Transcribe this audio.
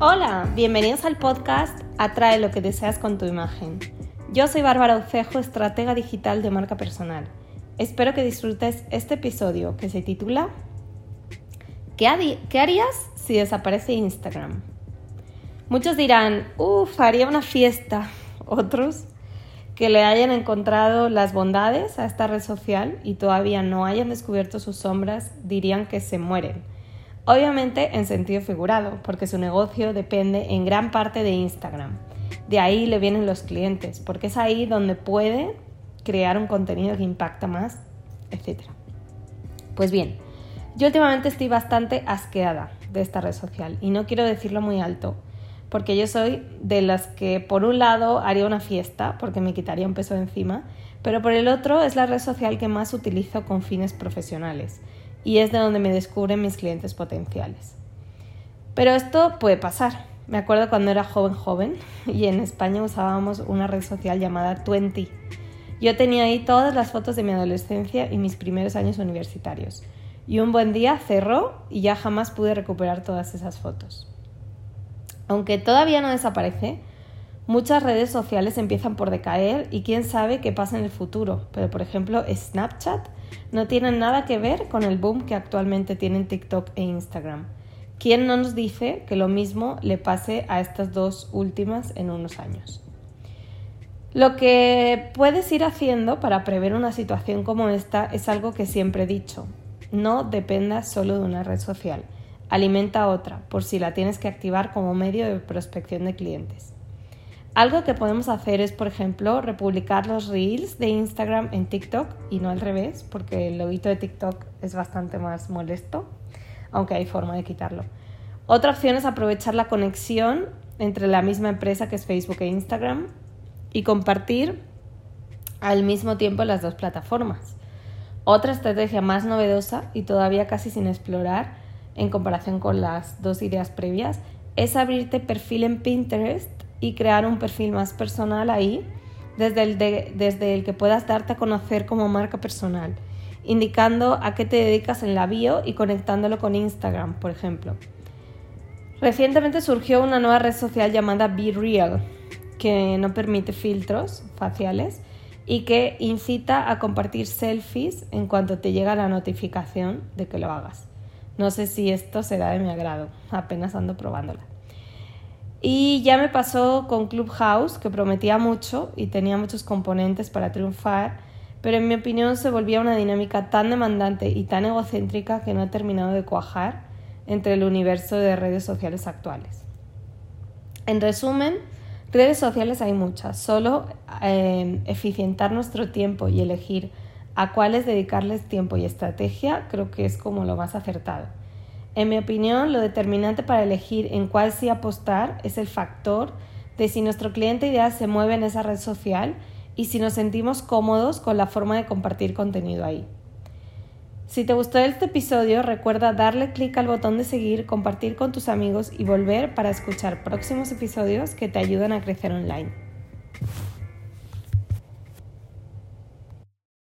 Hola, bienvenidos al podcast Atrae lo que deseas con tu imagen. Yo soy Bárbara Ucejo, estratega digital de marca personal. Espero que disfrutes este episodio que se titula ¿Qué, harías si desaparece Instagram? Muchos dirán, uff, haría una fiesta. Otros que le hayan encontrado las bondades a esta red social y todavía no hayan descubierto sus sombras dirían que se mueren Obviamente en sentido figurado, porque su negocio depende en gran parte de Instagram. De ahí le vienen los clientes, porque es ahí donde puede crear un contenido que impacta más, etc. Pues bien, yo últimamente estoy bastante asqueada de esta red social y no quiero decirlo muy alto, porque yo soy de las que por un lado haría una fiesta, porque me quitaría un peso de encima, pero por el otro es la red social que más utilizo con fines profesionales y es de donde me descubren mis clientes potenciales. Pero esto puede pasar. Me acuerdo cuando era joven joven y en España usábamos una red social llamada Twenty. Yo tenía ahí todas las fotos de mi adolescencia y mis primeros años universitarios. Y un buen día cerró y ya jamás pude recuperar todas esas fotos. Aunque todavía no desaparece, muchas redes sociales empiezan por decaer y quién sabe qué pasa en el futuro. Pero por ejemplo, Snapchat no tienen nada que ver con el boom que actualmente tienen TikTok e Instagram. ¿Quién no nos dice que lo mismo le pase a estas dos últimas en unos años? Lo que puedes ir haciendo para prever una situación como esta es algo que siempre he dicho. No dependas solo de una red social. Alimenta otra, por si la tienes que activar como medio de prospección de clientes. Algo que podemos hacer es, por ejemplo, republicar los reels de Instagram en TikTok y no al revés, porque el loguito de TikTok es bastante más molesto, aunque hay forma de quitarlo. Otra opción es aprovechar la conexión entre la misma empresa que es Facebook e Instagram y compartir al mismo tiempo las dos plataformas. Otra estrategia más novedosa y todavía casi sin explorar en comparación con las dos ideas previas es abrirte perfil en Pinterest y crear un perfil más personal ahí, desde el, desde el que puedas darte a conocer como marca personal, indicando a qué te dedicas en la bio y conectándolo con Instagram, por ejemplo. Recientemente surgió una nueva red social llamada Be Real, que no permite filtros faciales y que incita a compartir selfies en cuanto te llega la notificación de que lo hagas. No sé si esto será de mi agrado, apenas ando probándola. Y ya me pasó con Clubhouse, que prometía mucho y tenía muchos componentes para triunfar, pero en mi opinión se volvía una dinámica tan demandante y tan egocéntrica que no ha terminado de cuajar entre el universo de redes sociales actuales. En resumen, redes sociales hay muchas, solo eh, eficientar nuestro tiempo y elegir a cuáles dedicarles tiempo y estrategia creo que es como lo más acertado. En mi opinión, lo determinante para elegir en cuál sí apostar es el factor de si nuestro cliente ideal se mueve en esa red social y si nos sentimos cómodos con la forma de compartir contenido ahí. Si te gustó este episodio, recuerda darle clic al botón de seguir, compartir con tus amigos y volver para escuchar próximos episodios que te ayudan a crecer online.